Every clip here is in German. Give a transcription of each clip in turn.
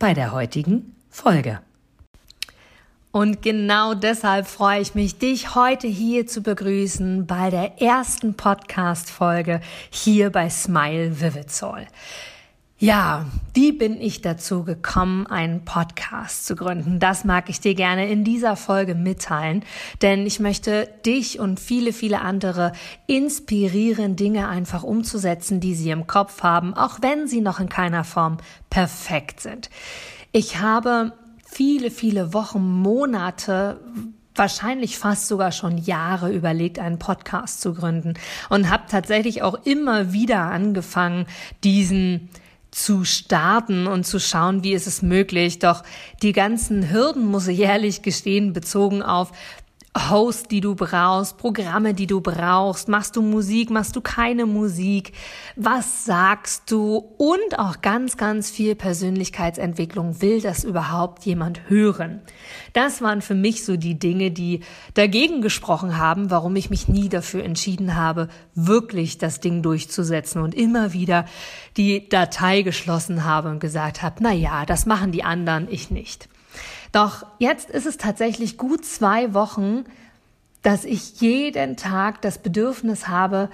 bei der heutigen Folge. Und genau deshalb freue ich mich, dich heute hier zu begrüßen bei der ersten Podcast-Folge hier bei Smile Vivid Soul. Ja, wie bin ich dazu gekommen, einen Podcast zu gründen? Das mag ich dir gerne in dieser Folge mitteilen, denn ich möchte dich und viele, viele andere inspirieren, Dinge einfach umzusetzen, die sie im Kopf haben, auch wenn sie noch in keiner Form perfekt sind. Ich habe viele, viele Wochen, Monate wahrscheinlich fast sogar schon Jahre überlegt, einen Podcast zu gründen und habe tatsächlich auch immer wieder angefangen, diesen zu starten und zu schauen, wie ist es möglich. Doch die ganzen Hürden, muss ich ehrlich gestehen, bezogen auf Host, die du brauchst, Programme, die du brauchst, machst du Musik, machst du keine Musik, was sagst du und auch ganz, ganz viel Persönlichkeitsentwicklung. Will das überhaupt jemand hören? Das waren für mich so die Dinge, die dagegen gesprochen haben, warum ich mich nie dafür entschieden habe, wirklich das Ding durchzusetzen und immer wieder die Datei geschlossen habe und gesagt habe, na ja, das machen die anderen, ich nicht. Doch jetzt ist es tatsächlich gut zwei Wochen, dass ich jeden Tag das Bedürfnis habe,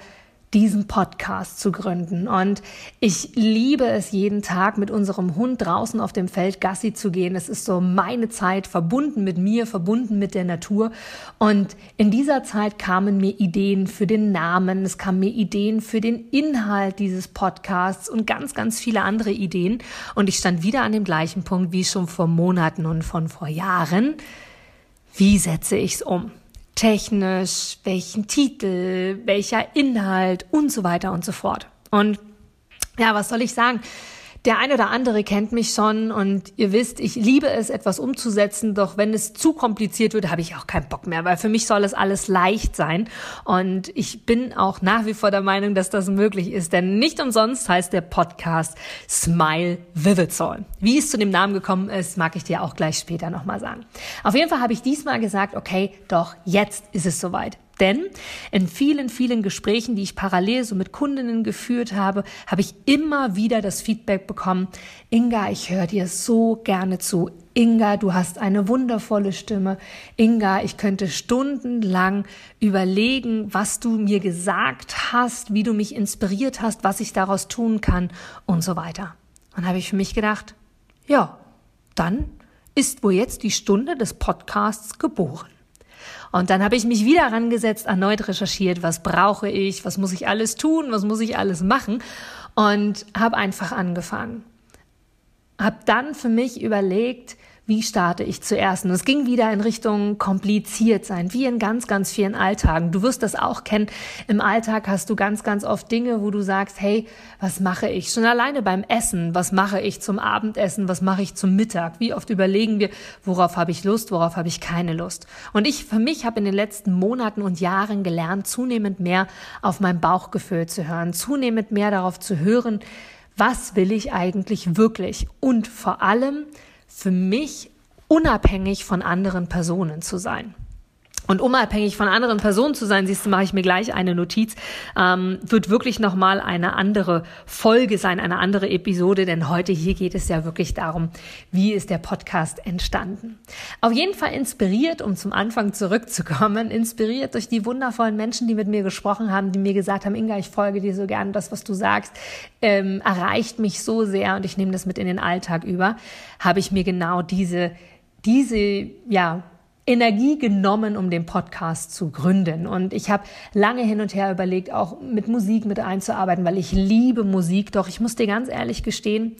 diesen Podcast zu gründen. Und ich liebe es jeden Tag mit unserem Hund draußen auf dem Feld Gassi zu gehen. Es ist so meine Zeit verbunden mit mir, verbunden mit der Natur. Und in dieser Zeit kamen mir Ideen für den Namen, es kamen mir Ideen für den Inhalt dieses Podcasts und ganz, ganz viele andere Ideen. Und ich stand wieder an dem gleichen Punkt wie schon vor Monaten und von vor Jahren. Wie setze ich es um? Technisch, welchen Titel, welcher Inhalt und so weiter und so fort. Und ja, was soll ich sagen? Der eine oder andere kennt mich schon und ihr wisst, ich liebe es, etwas umzusetzen, doch wenn es zu kompliziert wird, habe ich auch keinen Bock mehr, weil für mich soll es alles leicht sein. Und ich bin auch nach wie vor der Meinung, dass das möglich ist, denn nicht umsonst heißt der Podcast Smile Vivid Soul. Wie es zu dem Namen gekommen ist, mag ich dir auch gleich später nochmal sagen. Auf jeden Fall habe ich diesmal gesagt, okay, doch, jetzt ist es soweit. Denn in vielen, vielen Gesprächen, die ich parallel so mit Kundinnen geführt habe, habe ich immer wieder das Feedback bekommen, Inga, ich höre dir so gerne zu. Inga, du hast eine wundervolle Stimme. Inga, ich könnte stundenlang überlegen, was du mir gesagt hast, wie du mich inspiriert hast, was ich daraus tun kann und so weiter. Und habe ich für mich gedacht, ja, dann ist wohl jetzt die Stunde des Podcasts geboren. Und dann habe ich mich wieder rangesetzt, erneut recherchiert, was brauche ich, was muss ich alles tun, was muss ich alles machen und habe einfach angefangen. Habe dann für mich überlegt, wie starte ich zuerst? Und es ging wieder in Richtung kompliziert sein, wie in ganz, ganz vielen Alltagen. Du wirst das auch kennen. Im Alltag hast du ganz, ganz oft Dinge, wo du sagst, hey, was mache ich? Schon alleine beim Essen, was mache ich zum Abendessen, was mache ich zum Mittag? Wie oft überlegen wir, worauf habe ich Lust, worauf habe ich keine Lust? Und ich für mich habe in den letzten Monaten und Jahren gelernt, zunehmend mehr auf mein Bauchgefühl zu hören, zunehmend mehr darauf zu hören, was will ich eigentlich wirklich? Und vor allem, für mich unabhängig von anderen Personen zu sein. Und unabhängig von anderen Personen zu sein, siehst du, mache ich mir gleich eine Notiz, ähm, wird wirklich nochmal eine andere Folge sein, eine andere Episode, denn heute hier geht es ja wirklich darum, wie ist der Podcast entstanden. Auf jeden Fall inspiriert, um zum Anfang zurückzukommen, inspiriert durch die wundervollen Menschen, die mit mir gesprochen haben, die mir gesagt haben, Inga, ich folge dir so gern, das, was du sagst, ähm, erreicht mich so sehr und ich nehme das mit in den Alltag über, habe ich mir genau diese, diese, ja, Energie genommen, um den Podcast zu gründen. Und ich habe lange hin und her überlegt, auch mit Musik mit einzuarbeiten, weil ich liebe Musik. Doch ich muss dir ganz ehrlich gestehen,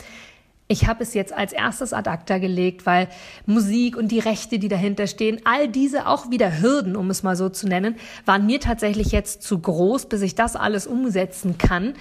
ich habe es jetzt als erstes ad acta gelegt, weil Musik und die Rechte, die dahinter stehen, all diese auch wieder Hürden, um es mal so zu nennen, waren mir tatsächlich jetzt zu groß, bis ich das alles umsetzen kann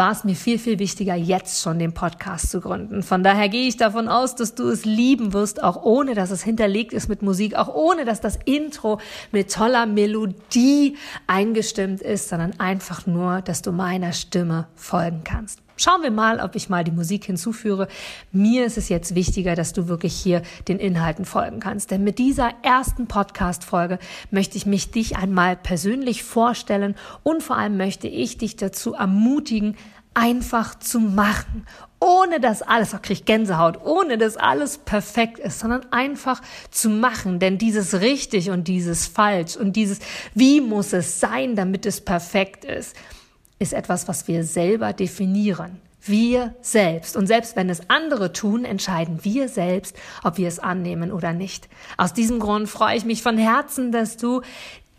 war es mir viel, viel wichtiger, jetzt schon den Podcast zu gründen. Von daher gehe ich davon aus, dass du es lieben wirst, auch ohne, dass es hinterlegt ist mit Musik, auch ohne, dass das Intro mit toller Melodie eingestimmt ist, sondern einfach nur, dass du meiner Stimme folgen kannst. Schauen wir mal, ob ich mal die Musik hinzuführe. Mir ist es jetzt wichtiger, dass du wirklich hier den Inhalten folgen kannst. Denn mit dieser ersten Podcast-Folge möchte ich mich dich einmal persönlich vorstellen und vor allem möchte ich dich dazu ermutigen, einfach zu machen, ohne dass alles, auch krieg Gänsehaut, ohne dass alles perfekt ist, sondern einfach zu machen. Denn dieses richtig und dieses falsch und dieses wie muss es sein, damit es perfekt ist, ist etwas, was wir selber definieren. Wir selbst. Und selbst wenn es andere tun, entscheiden wir selbst, ob wir es annehmen oder nicht. Aus diesem Grund freue ich mich von Herzen, dass du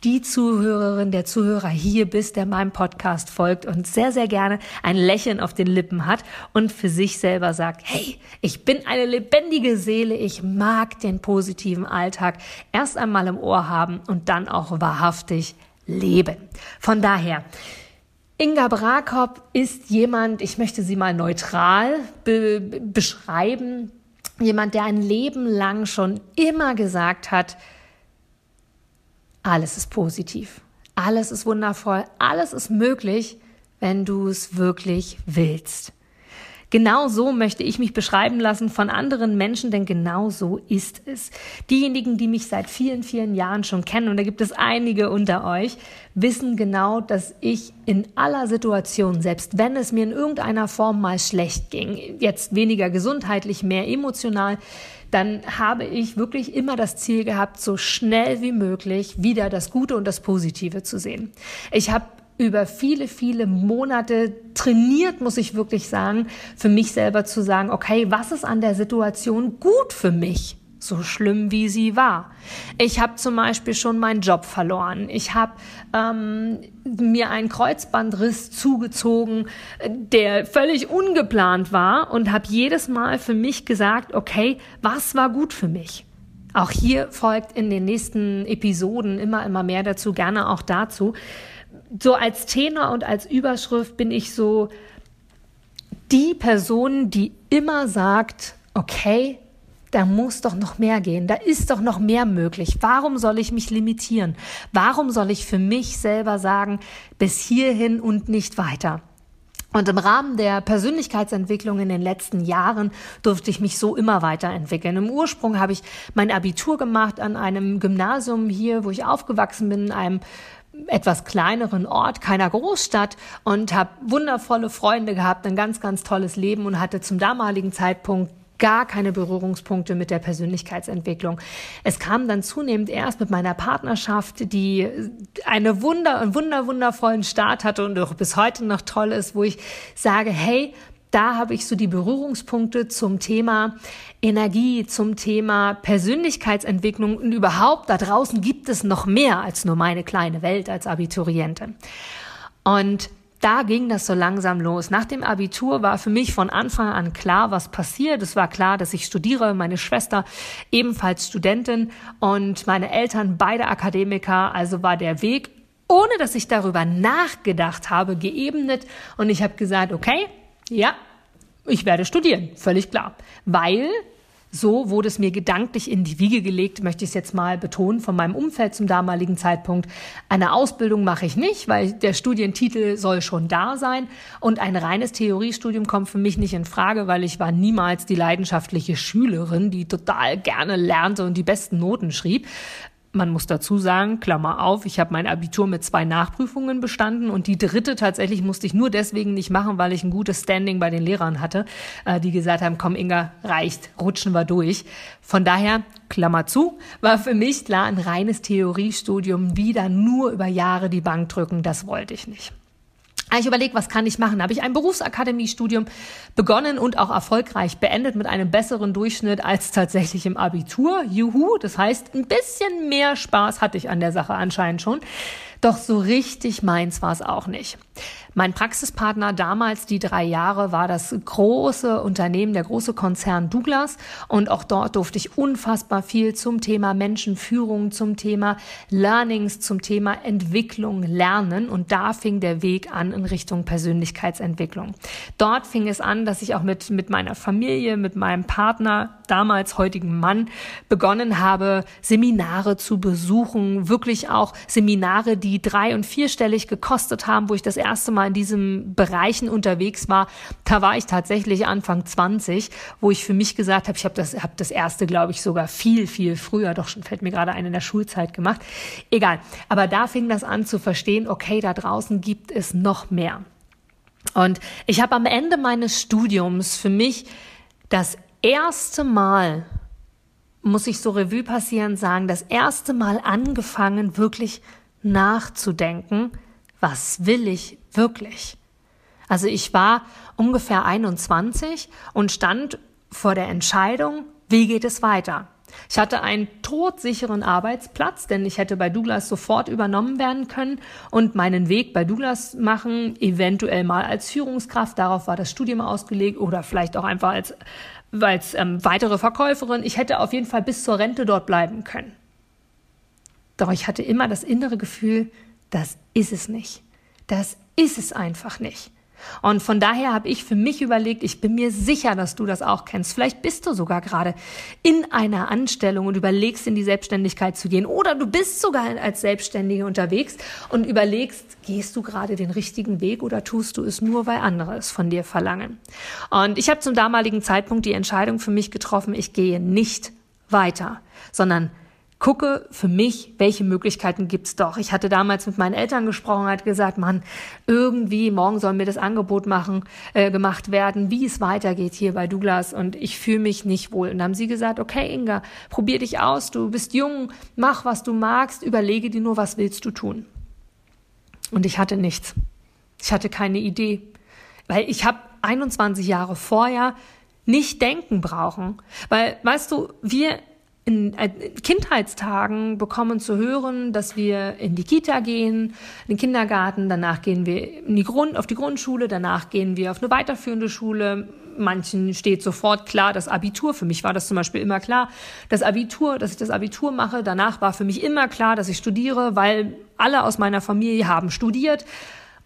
die Zuhörerin, der Zuhörer hier bist, der meinem Podcast folgt und sehr, sehr gerne ein Lächeln auf den Lippen hat und für sich selber sagt, hey, ich bin eine lebendige Seele, ich mag den positiven Alltag erst einmal im Ohr haben und dann auch wahrhaftig leben. Von daher, Inga Brakop ist jemand, ich möchte sie mal neutral be beschreiben, jemand, der ein Leben lang schon immer gesagt hat, alles ist positiv, alles ist wundervoll, alles ist möglich, wenn du es wirklich willst. Genau so möchte ich mich beschreiben lassen von anderen Menschen, denn genau so ist es. Diejenigen, die mich seit vielen, vielen Jahren schon kennen, und da gibt es einige unter euch, wissen genau, dass ich in aller Situation, selbst wenn es mir in irgendeiner Form mal schlecht ging, jetzt weniger gesundheitlich, mehr emotional, dann habe ich wirklich immer das Ziel gehabt, so schnell wie möglich wieder das Gute und das Positive zu sehen. Ich habe über viele, viele Monate trainiert, muss ich wirklich sagen, für mich selber zu sagen, okay, was ist an der Situation gut für mich? so schlimm wie sie war. Ich habe zum Beispiel schon meinen Job verloren. Ich habe ähm, mir einen Kreuzbandriss zugezogen, der völlig ungeplant war und habe jedes Mal für mich gesagt, okay, was war gut für mich? Auch hier folgt in den nächsten Episoden immer, immer mehr dazu, gerne auch dazu so als Tenor und als Überschrift bin ich so die Person, die immer sagt, okay, da muss doch noch mehr gehen, da ist doch noch mehr möglich. Warum soll ich mich limitieren? Warum soll ich für mich selber sagen, bis hierhin und nicht weiter? Und im Rahmen der Persönlichkeitsentwicklung in den letzten Jahren durfte ich mich so immer weiterentwickeln. Im Ursprung habe ich mein Abitur gemacht an einem Gymnasium hier, wo ich aufgewachsen bin, in einem etwas kleineren Ort, keiner Großstadt und habe wundervolle Freunde gehabt, ein ganz, ganz tolles Leben und hatte zum damaligen Zeitpunkt gar keine Berührungspunkte mit der Persönlichkeitsentwicklung. Es kam dann zunehmend erst mit meiner Partnerschaft, die eine wunder, einen wunder, wundervollen Start hatte und auch bis heute noch toll ist, wo ich sage, hey, da habe ich so die Berührungspunkte zum Thema Energie, zum Thema Persönlichkeitsentwicklung und überhaupt da draußen gibt es noch mehr als nur meine kleine Welt als Abiturientin. Und da ging das so langsam los. Nach dem Abitur war für mich von Anfang an klar, was passiert. Es war klar, dass ich studiere, meine Schwester ebenfalls Studentin und meine Eltern beide Akademiker. Also war der Weg, ohne dass ich darüber nachgedacht habe, geebnet. Und ich habe gesagt, okay, ja, ich werde studieren, völlig klar. Weil so wurde es mir gedanklich in die Wiege gelegt, möchte ich es jetzt mal betonen, von meinem Umfeld zum damaligen Zeitpunkt. Eine Ausbildung mache ich nicht, weil der Studientitel soll schon da sein. Und ein reines Theoriestudium kommt für mich nicht in Frage, weil ich war niemals die leidenschaftliche Schülerin, die total gerne lernte und die besten Noten schrieb. Man muss dazu sagen, Klammer auf, ich habe mein Abitur mit zwei Nachprüfungen bestanden und die dritte tatsächlich musste ich nur deswegen nicht machen, weil ich ein gutes Standing bei den Lehrern hatte, äh, die gesagt haben, komm Inga, reicht, rutschen wir durch. Von daher, Klammer zu, war für mich klar, ein reines Theoriestudium wieder nur über Jahre die Bank drücken, das wollte ich nicht. Ah, ich überlege, was kann ich machen? Habe ich ein Berufsakademiestudium begonnen und auch erfolgreich beendet mit einem besseren Durchschnitt als tatsächlich im Abitur. Juhu, das heißt, ein bisschen mehr Spaß hatte ich an der Sache anscheinend schon. Doch so richtig meins war es auch nicht. Mein Praxispartner damals, die drei Jahre, war das große Unternehmen, der große Konzern Douglas. Und auch dort durfte ich unfassbar viel zum Thema Menschenführung, zum Thema Learnings, zum Thema Entwicklung lernen. Und da fing der Weg an in Richtung Persönlichkeitsentwicklung. Dort fing es an, dass ich auch mit, mit meiner Familie, mit meinem Partner, damals heutigen Mann, begonnen habe, Seminare zu besuchen. Wirklich auch Seminare, die drei- und vierstellig gekostet haben, wo ich das erste Mal mal in diesen Bereichen unterwegs war, da war ich tatsächlich Anfang 20, wo ich für mich gesagt habe, ich habe das, hab das erste, glaube ich, sogar viel, viel früher, doch schon fällt mir gerade ein in der Schulzeit gemacht. Egal. Aber da fing das an zu verstehen, okay, da draußen gibt es noch mehr. Und ich habe am Ende meines Studiums für mich das erste Mal, muss ich so Revue passieren sagen, das erste Mal angefangen, wirklich nachzudenken, was will ich wirklich? Also ich war ungefähr 21 und stand vor der Entscheidung, wie geht es weiter? Ich hatte einen todsicheren Arbeitsplatz, denn ich hätte bei Douglas sofort übernommen werden können und meinen Weg bei Douglas machen, eventuell mal als Führungskraft, darauf war das Studium ausgelegt oder vielleicht auch einfach als, als ähm, weitere Verkäuferin. Ich hätte auf jeden Fall bis zur Rente dort bleiben können. Doch ich hatte immer das innere Gefühl, das ist es nicht. Das ist es einfach nicht. Und von daher habe ich für mich überlegt, ich bin mir sicher, dass du das auch kennst. Vielleicht bist du sogar gerade in einer Anstellung und überlegst, in die Selbstständigkeit zu gehen. Oder du bist sogar als Selbstständige unterwegs und überlegst, gehst du gerade den richtigen Weg oder tust du es nur, weil andere es von dir verlangen. Und ich habe zum damaligen Zeitpunkt die Entscheidung für mich getroffen, ich gehe nicht weiter, sondern gucke für mich, welche Möglichkeiten gibt's doch. Ich hatte damals mit meinen Eltern gesprochen, hat gesagt, Mann, irgendwie morgen soll mir das Angebot machen, äh, gemacht werden, wie es weitergeht hier bei Douglas und ich fühle mich nicht wohl. Und dann haben sie gesagt, okay, Inga, probier dich aus, du bist jung, mach, was du magst, überlege dir nur, was willst du tun. Und ich hatte nichts. Ich hatte keine Idee, weil ich habe 21 Jahre vorher nicht denken brauchen. Weil, weißt du, wir in äh, Kindheitstagen bekommen zu hören, dass wir in die Kita gehen, in den Kindergarten, danach gehen wir in die Grund, auf die Grundschule, danach gehen wir auf eine weiterführende Schule. Manchen steht sofort klar das Abitur. Für mich war das zum Beispiel immer klar, das Abitur, dass ich das Abitur mache. Danach war für mich immer klar, dass ich studiere, weil alle aus meiner Familie haben studiert.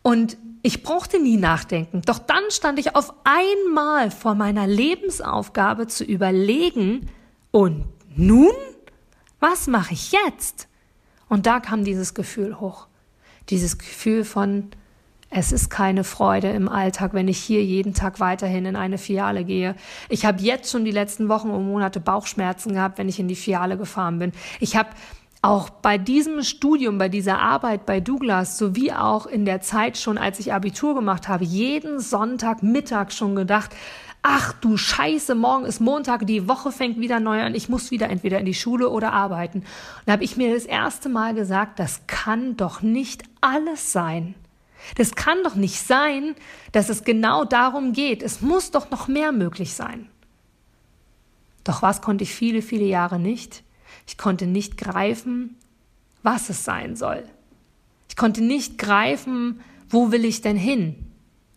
Und ich brauchte nie nachdenken. Doch dann stand ich auf einmal vor meiner Lebensaufgabe zu überlegen, und nun? Was mache ich jetzt? Und da kam dieses Gefühl hoch. Dieses Gefühl von, es ist keine Freude im Alltag, wenn ich hier jeden Tag weiterhin in eine Filiale gehe. Ich habe jetzt schon die letzten Wochen und Monate Bauchschmerzen gehabt, wenn ich in die Filiale gefahren bin. Ich habe auch bei diesem Studium, bei dieser Arbeit bei Douglas, sowie auch in der Zeit schon, als ich Abitur gemacht habe, jeden Sonntagmittag schon gedacht, ach du Scheiße, morgen ist Montag, die Woche fängt wieder neu an, ich muss wieder entweder in die Schule oder arbeiten. Und da habe ich mir das erste Mal gesagt, das kann doch nicht alles sein. Das kann doch nicht sein, dass es genau darum geht. Es muss doch noch mehr möglich sein. Doch was konnte ich viele, viele Jahre nicht? Ich konnte nicht greifen, was es sein soll. Ich konnte nicht greifen, wo will ich denn hin?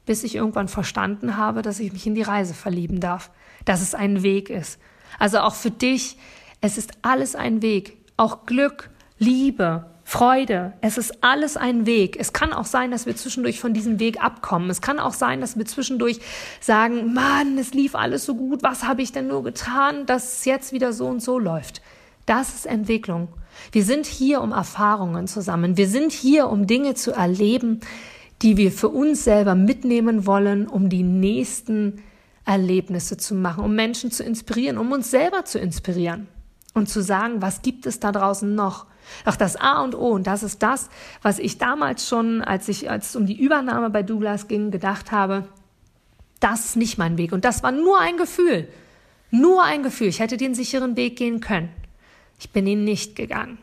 Bis ich irgendwann verstanden habe, dass ich mich in die Reise verlieben darf, dass es ein Weg ist. Also auch für dich, es ist alles ein Weg. Auch Glück, Liebe, Freude, es ist alles ein Weg. Es kann auch sein, dass wir zwischendurch von diesem Weg abkommen. Es kann auch sein, dass wir zwischendurch sagen, Mann, es lief alles so gut, was habe ich denn nur getan, dass es jetzt wieder so und so läuft. Das ist Entwicklung. Wir sind hier, um Erfahrungen zu sammeln. Wir sind hier, um Dinge zu erleben, die wir für uns selber mitnehmen wollen, um die nächsten Erlebnisse zu machen, um Menschen zu inspirieren, um uns selber zu inspirieren und zu sagen, was gibt es da draußen noch? Doch das A und O, und das ist das, was ich damals schon, als ich, als es um die Übernahme bei Douglas ging, gedacht habe, das ist nicht mein Weg. Und das war nur ein Gefühl. Nur ein Gefühl. Ich hätte den sicheren Weg gehen können. Ich bin ihn nicht gegangen.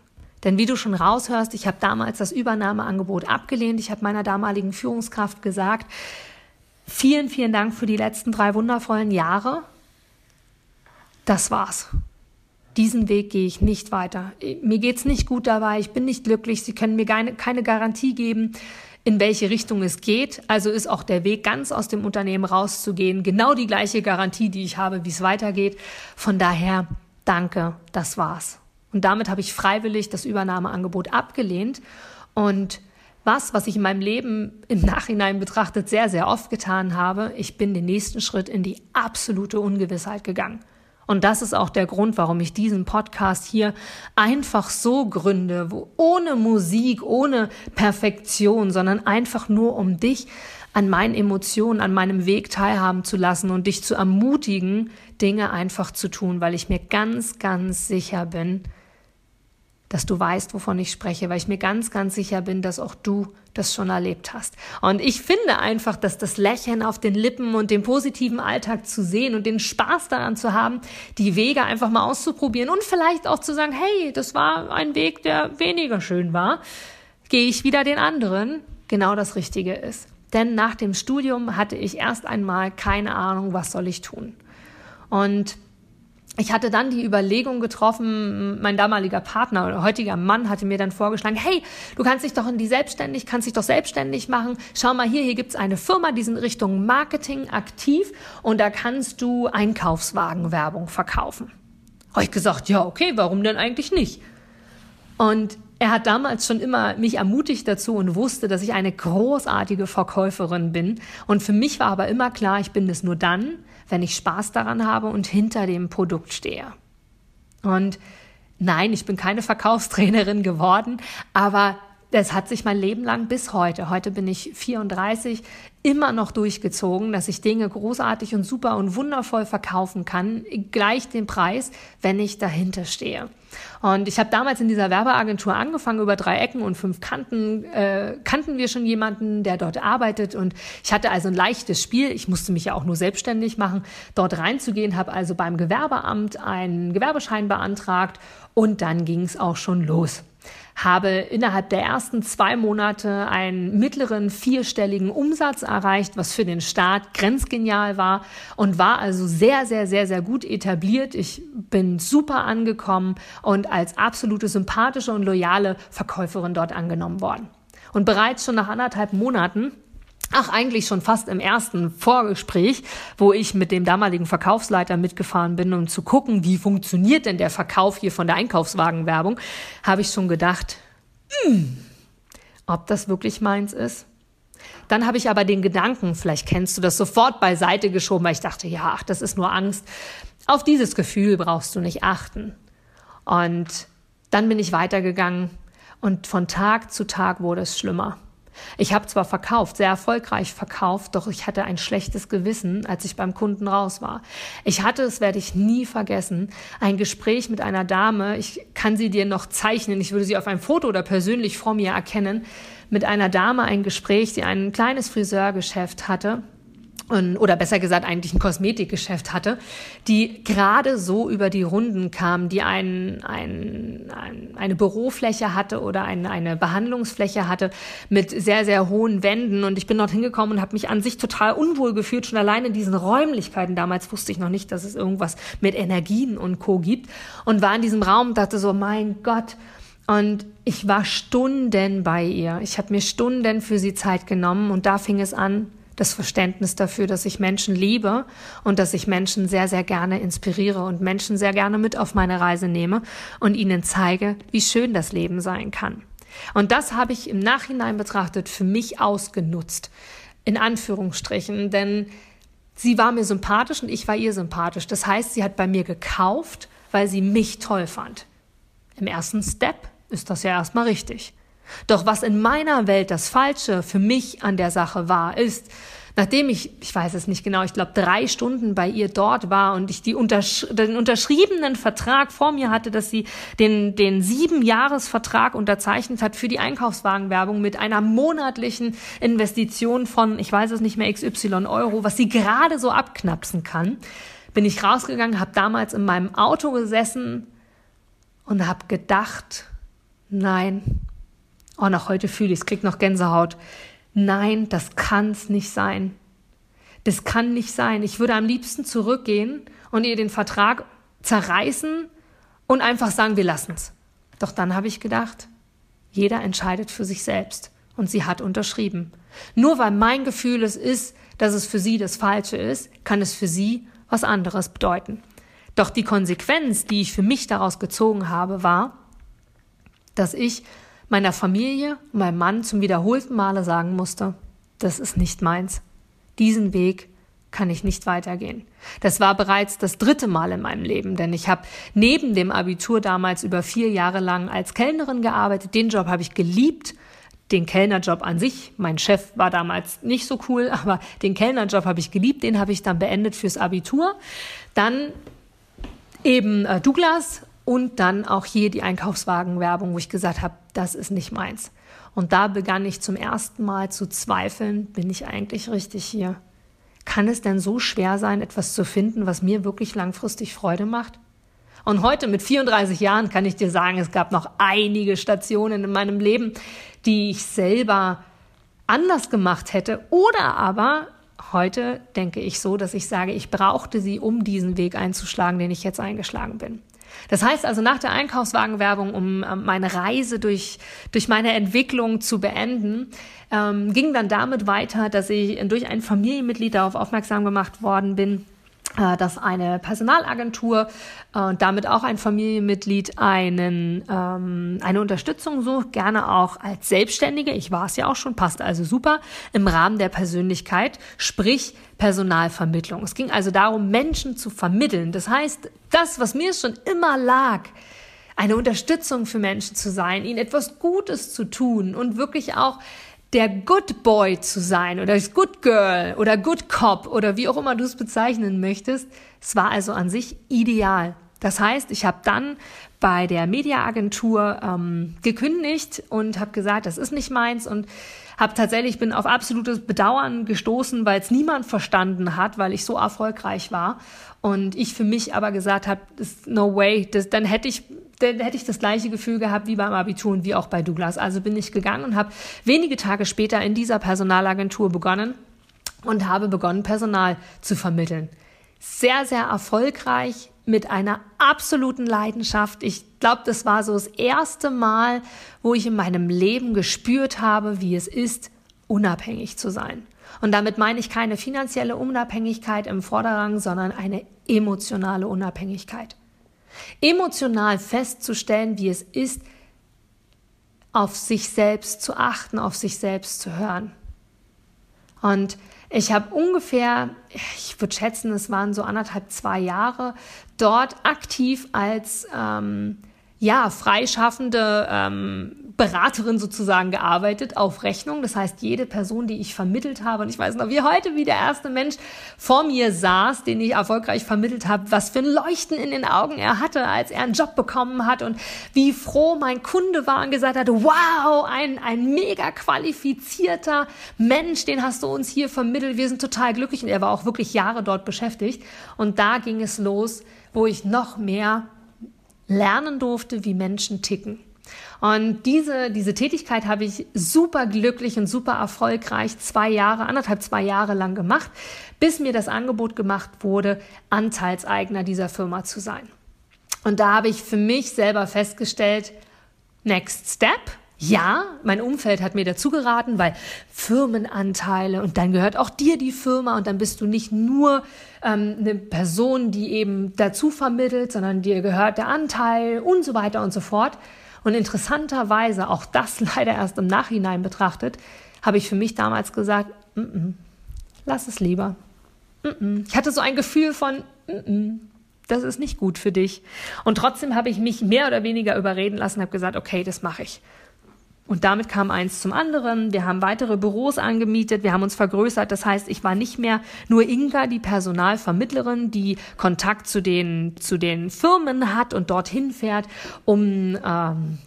Denn wie du schon raushörst, ich habe damals das Übernahmeangebot abgelehnt. Ich habe meiner damaligen Führungskraft gesagt, vielen, vielen Dank für die letzten drei wundervollen Jahre. Das war's. diesen Weg gehe ich nicht weiter. Mir geht's nicht gut dabei, ich bin nicht glücklich, Sie können mir keine, keine Garantie geben, in welche Richtung es geht. Also ist auch der Weg, ganz aus dem Unternehmen rauszugehen, genau die gleiche Garantie, die ich habe, wie es weitergeht. Von daher, danke, das war's. Und damit habe ich freiwillig das Übernahmeangebot abgelehnt und was, was ich in meinem Leben im Nachhinein betrachtet sehr, sehr oft getan habe. Ich bin den nächsten Schritt in die absolute Ungewissheit gegangen. Und das ist auch der Grund, warum ich diesen Podcast hier einfach so gründe, wo ohne Musik, ohne Perfektion, sondern einfach nur um dich an meinen Emotionen, an meinem Weg teilhaben zu lassen und dich zu ermutigen, Dinge einfach zu tun, weil ich mir ganz, ganz sicher bin, dass du weißt, wovon ich spreche, weil ich mir ganz, ganz sicher bin, dass auch du das schon erlebt hast. Und ich finde einfach, dass das Lächeln auf den Lippen und den positiven Alltag zu sehen und den Spaß daran zu haben, die Wege einfach mal auszuprobieren und vielleicht auch zu sagen, hey, das war ein Weg, der weniger schön war, gehe ich wieder den anderen, genau das Richtige ist. Denn nach dem Studium hatte ich erst einmal keine Ahnung, was soll ich tun. Und ich hatte dann die Überlegung getroffen, mein damaliger Partner oder heutiger Mann hatte mir dann vorgeschlagen, hey, du kannst dich doch in die selbstständig, kannst dich doch selbstständig machen. Schau mal hier, hier gibt's eine Firma, die sind Richtung Marketing aktiv und da kannst du Einkaufswagenwerbung verkaufen. Habe ich gesagt, ja, okay, warum denn eigentlich nicht? Und er hat damals schon immer mich ermutigt dazu und wusste, dass ich eine großartige Verkäuferin bin. Und für mich war aber immer klar, ich bin es nur dann, wenn ich Spaß daran habe und hinter dem Produkt stehe. Und nein, ich bin keine Verkaufstrainerin geworden, aber das hat sich mein Leben lang bis heute, heute bin ich 34, immer noch durchgezogen, dass ich Dinge großartig und super und wundervoll verkaufen kann, gleich den Preis, wenn ich dahinter stehe. Und ich habe damals in dieser Werbeagentur angefangen, über drei Ecken und fünf Kanten äh, kannten wir schon jemanden, der dort arbeitet. Und ich hatte also ein leichtes Spiel. Ich musste mich ja auch nur selbstständig machen, dort reinzugehen, habe also beim Gewerbeamt einen Gewerbeschein beantragt und dann ging es auch schon los habe innerhalb der ersten zwei Monate einen mittleren vierstelligen Umsatz erreicht, was für den Staat grenzgenial war und war also sehr, sehr, sehr, sehr gut etabliert. Ich bin super angekommen und als absolute sympathische und loyale Verkäuferin dort angenommen worden. Und bereits schon nach anderthalb Monaten Ach, eigentlich schon fast im ersten Vorgespräch, wo ich mit dem damaligen Verkaufsleiter mitgefahren bin, um zu gucken, wie funktioniert denn der Verkauf hier von der Einkaufswagenwerbung, habe ich schon gedacht, hm, ob das wirklich meins ist. Dann habe ich aber den Gedanken, vielleicht kennst du das, sofort beiseite geschoben, weil ich dachte, ja, ach, das ist nur Angst. Auf dieses Gefühl brauchst du nicht achten. Und dann bin ich weitergegangen und von Tag zu Tag wurde es schlimmer. Ich habe zwar verkauft, sehr erfolgreich verkauft, doch ich hatte ein schlechtes Gewissen, als ich beim Kunden raus war. Ich hatte, es werde ich nie vergessen, ein Gespräch mit einer Dame, ich kann sie dir noch zeichnen, ich würde sie auf einem Foto oder persönlich vor mir erkennen, mit einer Dame ein Gespräch, die ein kleines Friseurgeschäft hatte oder besser gesagt eigentlich ein Kosmetikgeschäft hatte, die gerade so über die Runden kam, die ein, ein, ein, eine Bürofläche hatte oder ein, eine Behandlungsfläche hatte mit sehr, sehr hohen Wänden. Und ich bin dort hingekommen und habe mich an sich total unwohl gefühlt, schon allein in diesen Räumlichkeiten. Damals wusste ich noch nicht, dass es irgendwas mit Energien und Co. gibt. Und war in diesem Raum und dachte so, mein Gott, und ich war Stunden bei ihr. Ich habe mir Stunden für sie Zeit genommen und da fing es an, das Verständnis dafür, dass ich Menschen liebe und dass ich Menschen sehr, sehr gerne inspiriere und Menschen sehr gerne mit auf meine Reise nehme und ihnen zeige, wie schön das Leben sein kann. Und das habe ich im Nachhinein betrachtet für mich ausgenutzt, in Anführungsstrichen, denn sie war mir sympathisch und ich war ihr sympathisch. Das heißt, sie hat bei mir gekauft, weil sie mich toll fand. Im ersten Step ist das ja erstmal richtig. Doch was in meiner Welt das Falsche für mich an der Sache war, ist, nachdem ich, ich weiß es nicht genau, ich glaube drei Stunden bei ihr dort war und ich die untersch den unterschriebenen Vertrag vor mir hatte, dass sie den, den sieben Jahresvertrag unterzeichnet hat für die Einkaufswagenwerbung mit einer monatlichen Investition von, ich weiß es nicht mehr, XY Euro, was sie gerade so abknapsen kann, bin ich rausgegangen, habe damals in meinem Auto gesessen und habe gedacht, nein, Oh, nach heute fühle ich es, krieg noch Gänsehaut. Nein, das kann's nicht sein. Das kann nicht sein. Ich würde am liebsten zurückgehen und ihr den Vertrag zerreißen und einfach sagen, wir lassen es. Doch dann habe ich gedacht, jeder entscheidet für sich selbst. Und sie hat unterschrieben. Nur weil mein Gefühl es ist, dass es für sie das Falsche ist, kann es für sie was anderes bedeuten. Doch die Konsequenz, die ich für mich daraus gezogen habe, war, dass ich meiner Familie und meinem Mann zum wiederholten Male sagen musste, das ist nicht meins. Diesen Weg kann ich nicht weitergehen. Das war bereits das dritte Mal in meinem Leben, denn ich habe neben dem Abitur damals über vier Jahre lang als Kellnerin gearbeitet. Den Job habe ich geliebt. Den Kellnerjob an sich, mein Chef war damals nicht so cool, aber den Kellnerjob habe ich geliebt, den habe ich dann beendet fürs Abitur. Dann eben äh, Douglas und dann auch hier die Einkaufswagenwerbung, wo ich gesagt habe, das ist nicht meins. Und da begann ich zum ersten Mal zu zweifeln, bin ich eigentlich richtig hier? Kann es denn so schwer sein, etwas zu finden, was mir wirklich langfristig Freude macht? Und heute mit 34 Jahren kann ich dir sagen, es gab noch einige Stationen in meinem Leben, die ich selber anders gemacht hätte. Oder aber heute denke ich so, dass ich sage, ich brauchte sie, um diesen Weg einzuschlagen, den ich jetzt eingeschlagen bin. Das heißt also nach der Einkaufswagenwerbung, um ähm, meine Reise durch, durch meine Entwicklung zu beenden, ähm, ging dann damit weiter, dass ich durch ein Familienmitglied darauf aufmerksam gemacht worden bin, äh, dass eine Personalagentur äh, und damit auch ein Familienmitglied einen, ähm, eine Unterstützung sucht, gerne auch als Selbstständige. Ich war es ja auch schon, passt also super im Rahmen der Persönlichkeit, sprich Personalvermittlung. Es ging also darum, Menschen zu vermitteln. Das heißt, das, was mir schon immer lag, eine Unterstützung für Menschen zu sein, ihnen etwas Gutes zu tun und wirklich auch der Good Boy zu sein oder Good Girl oder Good Cop oder wie auch immer du es bezeichnen möchtest. Es war also an sich ideal. Das heißt, ich habe dann bei der Mediaagentur ähm, gekündigt und habe gesagt, das ist nicht meins und habe tatsächlich bin auf absolutes Bedauern gestoßen, weil es niemand verstanden hat, weil ich so erfolgreich war und ich für mich aber gesagt habe, no way, das, dann hätte ich dann hätte ich das gleiche Gefühl gehabt wie beim Abitur und wie auch bei Douglas. Also bin ich gegangen und habe wenige Tage später in dieser Personalagentur begonnen und habe begonnen, Personal zu vermitteln. Sehr, sehr erfolgreich mit einer absoluten Leidenschaft. Ich glaube, das war so das erste Mal, wo ich in meinem Leben gespürt habe, wie es ist, unabhängig zu sein. Und damit meine ich keine finanzielle Unabhängigkeit im Vorderrang, sondern eine emotionale Unabhängigkeit. Emotional festzustellen, wie es ist, auf sich selbst zu achten, auf sich selbst zu hören. Und ich habe ungefähr, ich würde schätzen, es waren so anderthalb, zwei Jahre, dort aktiv als ähm, ja, freischaffende ähm, Beraterin sozusagen gearbeitet auf Rechnung. Das heißt, jede Person, die ich vermittelt habe, und ich weiß noch wie heute, wie der erste Mensch vor mir saß, den ich erfolgreich vermittelt habe, was für ein Leuchten in den Augen er hatte, als er einen Job bekommen hat und wie froh mein Kunde war und gesagt hat, wow, ein, ein mega qualifizierter Mensch, den hast du uns hier vermittelt. Wir sind total glücklich. Und er war auch wirklich Jahre dort beschäftigt. Und da ging es los, wo ich noch mehr lernen durfte, wie Menschen ticken. Und diese, diese Tätigkeit habe ich super glücklich und super erfolgreich zwei Jahre, anderthalb, zwei Jahre lang gemacht, bis mir das Angebot gemacht wurde, Anteilseigner dieser Firma zu sein. Und da habe ich für mich selber festgestellt, next step, ja, mein Umfeld hat mir dazu geraten, weil Firmenanteile und dann gehört auch dir die Firma und dann bist du nicht nur ähm, eine Person, die eben dazu vermittelt, sondern dir gehört der Anteil und so weiter und so fort. Und interessanterweise, auch das leider erst im Nachhinein betrachtet, habe ich für mich damals gesagt, mm -mm, lass es lieber. Mm ich hatte so ein Gefühl von, das ist nicht gut für dich. Und trotzdem habe ich mich mehr oder weniger überreden lassen, habe gesagt, okay, das mache ich. Und damit kam eins zum anderen. Wir haben weitere Büros angemietet, wir haben uns vergrößert. Das heißt, ich war nicht mehr nur Inga, die Personalvermittlerin, die Kontakt zu den, zu den Firmen hat und dorthin fährt, um ähm,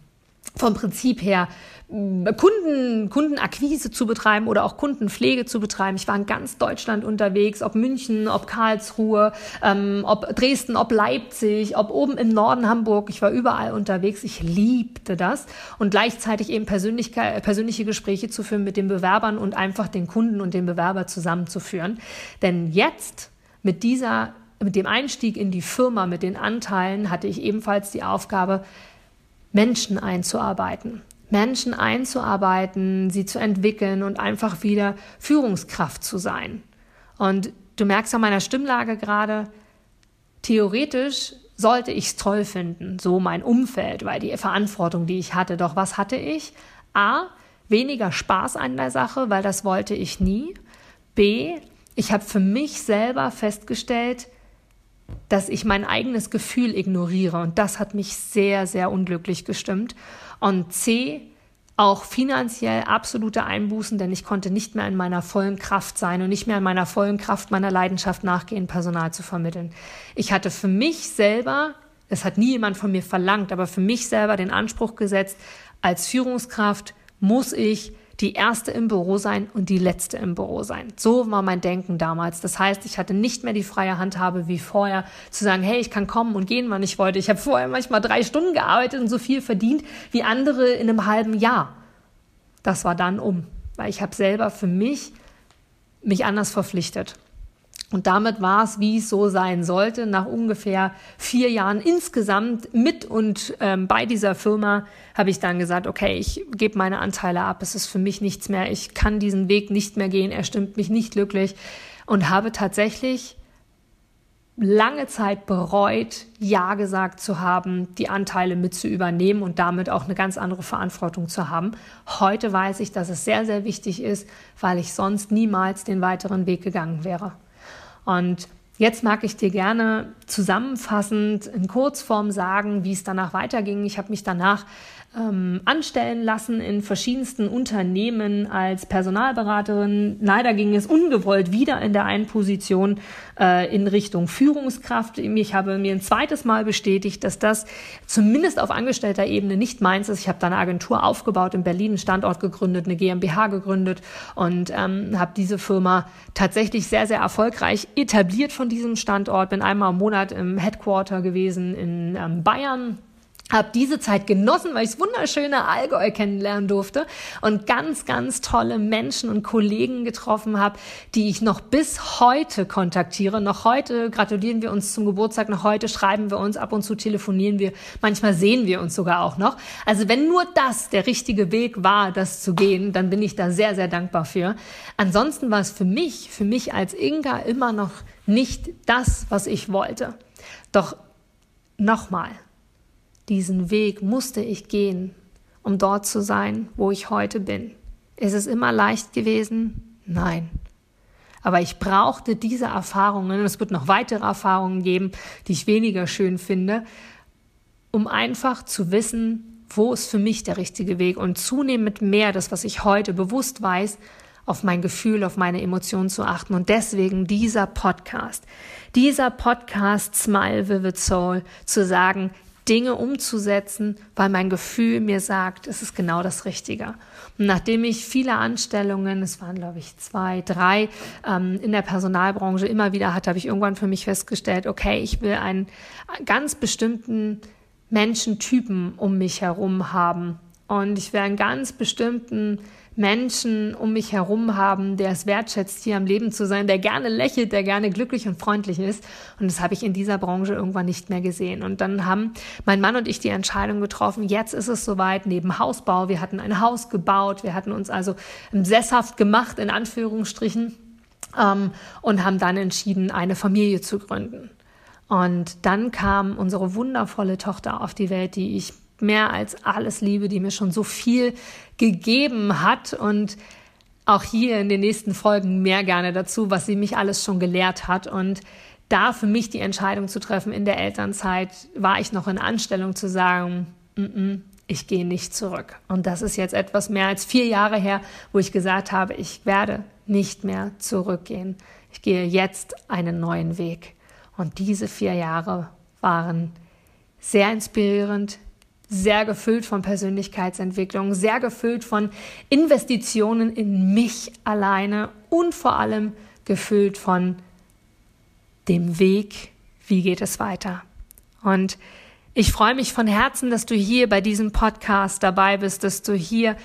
vom Prinzip her Kunden, Kundenakquise zu betreiben oder auch Kundenpflege zu betreiben. Ich war in ganz Deutschland unterwegs, ob München, ob Karlsruhe, ähm, ob Dresden, ob Leipzig, ob oben im Norden Hamburg. Ich war überall unterwegs. Ich liebte das und gleichzeitig eben persönliche Gespräche zu führen mit den Bewerbern und einfach den Kunden und den Bewerber zusammenzuführen. Denn jetzt mit dieser mit dem Einstieg in die Firma mit den Anteilen hatte ich ebenfalls die Aufgabe, Menschen einzuarbeiten. Menschen einzuarbeiten, sie zu entwickeln und einfach wieder Führungskraft zu sein. Und du merkst an meiner Stimmlage gerade, theoretisch sollte ich es toll finden, so mein Umfeld, weil die Verantwortung, die ich hatte. Doch was hatte ich? A, weniger Spaß an der Sache, weil das wollte ich nie. B, ich habe für mich selber festgestellt, dass ich mein eigenes Gefühl ignoriere und das hat mich sehr, sehr unglücklich gestimmt. Und C, auch finanziell absolute Einbußen, denn ich konnte nicht mehr in meiner vollen Kraft sein und nicht mehr in meiner vollen Kraft meiner Leidenschaft nachgehen, Personal zu vermitteln. Ich hatte für mich selber, das hat nie jemand von mir verlangt, aber für mich selber den Anspruch gesetzt, als Führungskraft muss ich die erste im Büro sein und die letzte im Büro sein. So war mein Denken damals. Das heißt, ich hatte nicht mehr die freie Handhabe wie vorher zu sagen, hey, ich kann kommen und gehen, wann ich wollte. Ich habe vorher manchmal drei Stunden gearbeitet und so viel verdient wie andere in einem halben Jahr. Das war dann um, weil ich habe selber für mich mich anders verpflichtet. Und damit war es, wie es so sein sollte. Nach ungefähr vier Jahren insgesamt mit und ähm, bei dieser Firma habe ich dann gesagt, okay, ich gebe meine Anteile ab. Es ist für mich nichts mehr. Ich kann diesen Weg nicht mehr gehen. Er stimmt mich nicht glücklich und habe tatsächlich lange Zeit bereut, Ja gesagt zu haben, die Anteile mit zu übernehmen und damit auch eine ganz andere Verantwortung zu haben. Heute weiß ich, dass es sehr, sehr wichtig ist, weil ich sonst niemals den weiteren Weg gegangen wäre. Und jetzt mag ich dir gerne zusammenfassend in Kurzform sagen, wie es danach weiterging. Ich habe mich danach ähm, anstellen lassen in verschiedensten Unternehmen als Personalberaterin. Leider ging es ungewollt wieder in der einen Position äh, in Richtung Führungskraft. Ich habe mir ein zweites Mal bestätigt, dass das zumindest auf angestellter Ebene nicht meins ist. Ich habe da eine Agentur aufgebaut, in Berlin einen Standort gegründet, eine GmbH gegründet und ähm, habe diese Firma tatsächlich sehr, sehr erfolgreich etabliert von diesem Standort. Bin einmal im Monat im Headquarter gewesen in ähm, Bayern habe diese Zeit genossen, weil ich das wunderschöne Allgäu kennenlernen durfte und ganz, ganz tolle Menschen und Kollegen getroffen habe, die ich noch bis heute kontaktiere. Noch heute gratulieren wir uns zum Geburtstag, noch heute schreiben wir uns, ab und zu telefonieren wir, manchmal sehen wir uns sogar auch noch. Also wenn nur das der richtige Weg war, das zu gehen, dann bin ich da sehr, sehr dankbar für. Ansonsten war es für mich, für mich als Inga immer noch nicht das, was ich wollte. Doch nochmal, diesen Weg musste ich gehen, um dort zu sein, wo ich heute bin. Ist es immer leicht gewesen? Nein. Aber ich brauchte diese Erfahrungen, es wird noch weitere Erfahrungen geben, die ich weniger schön finde, um einfach zu wissen, wo ist für mich der richtige Weg und zunehmend mehr das, was ich heute bewusst weiß, auf mein Gefühl, auf meine Emotionen zu achten. Und deswegen dieser Podcast, dieser Podcast Smile Vivid Soul, zu sagen, Dinge umzusetzen, weil mein Gefühl mir sagt, es ist genau das Richtige. Und nachdem ich viele Anstellungen, es waren glaube ich zwei, drei, ähm, in der Personalbranche immer wieder hatte, habe ich irgendwann für mich festgestellt, okay, ich will einen ganz bestimmten Menschentypen um mich herum haben. Und ich will einen ganz bestimmten Menschen um mich herum haben, der es wertschätzt, hier am Leben zu sein, der gerne lächelt, der gerne glücklich und freundlich ist. Und das habe ich in dieser Branche irgendwann nicht mehr gesehen. Und dann haben mein Mann und ich die Entscheidung getroffen, jetzt ist es soweit, neben Hausbau, wir hatten ein Haus gebaut, wir hatten uns also sesshaft gemacht, in Anführungsstrichen, ähm, und haben dann entschieden, eine Familie zu gründen. Und dann kam unsere wundervolle Tochter auf die Welt, die ich mehr als alles liebe, die mir schon so viel gegeben hat und auch hier in den nächsten Folgen mehr gerne dazu, was sie mich alles schon gelehrt hat und da für mich die Entscheidung zu treffen in der Elternzeit, war ich noch in Anstellung zu sagen, mm -mm, ich gehe nicht zurück. Und das ist jetzt etwas mehr als vier Jahre her, wo ich gesagt habe, ich werde nicht mehr zurückgehen. Ich gehe jetzt einen neuen Weg. Und diese vier Jahre waren sehr inspirierend, sehr gefüllt von Persönlichkeitsentwicklung, sehr gefüllt von Investitionen in mich alleine und vor allem gefüllt von dem Weg, wie geht es weiter. Und ich freue mich von Herzen, dass du hier bei diesem Podcast dabei bist, dass du hier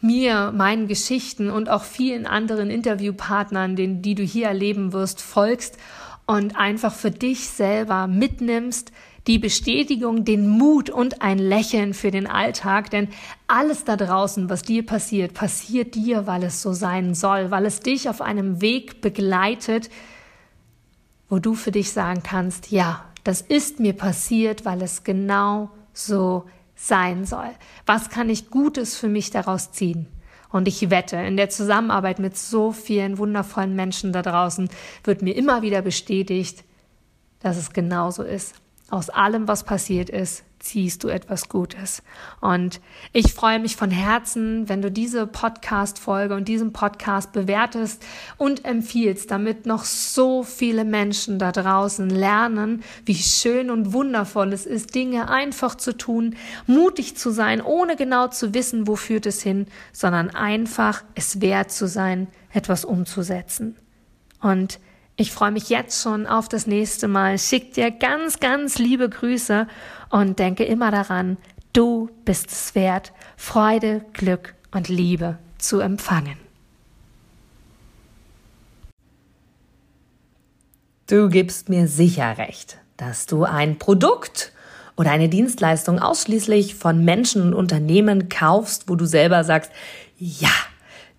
mir, meinen Geschichten und auch vielen anderen Interviewpartnern, den, die du hier erleben wirst, folgst und einfach für dich selber mitnimmst, die Bestätigung, den Mut und ein Lächeln für den Alltag, denn alles da draußen, was dir passiert, passiert dir, weil es so sein soll, weil es dich auf einem Weg begleitet, wo du für dich sagen kannst, ja, das ist mir passiert, weil es genau so sein soll. Was kann ich Gutes für mich daraus ziehen? Und ich wette, in der Zusammenarbeit mit so vielen wundervollen Menschen da draußen wird mir immer wieder bestätigt, dass es genauso ist aus allem, was passiert ist, ziehst du etwas Gutes. Und ich freue mich von Herzen, wenn du diese Podcast-Folge und diesen Podcast bewertest und empfiehlst, damit noch so viele Menschen da draußen lernen, wie schön und wundervoll es ist, Dinge einfach zu tun, mutig zu sein, ohne genau zu wissen, wo führt es hin, sondern einfach es wert zu sein, etwas umzusetzen. Und ich freue mich jetzt schon auf das nächste Mal. Schick dir ganz, ganz liebe Grüße und denke immer daran, du bist es wert, Freude, Glück und Liebe zu empfangen. Du gibst mir sicher recht, dass du ein Produkt oder eine Dienstleistung ausschließlich von Menschen und Unternehmen kaufst, wo du selber sagst, ja,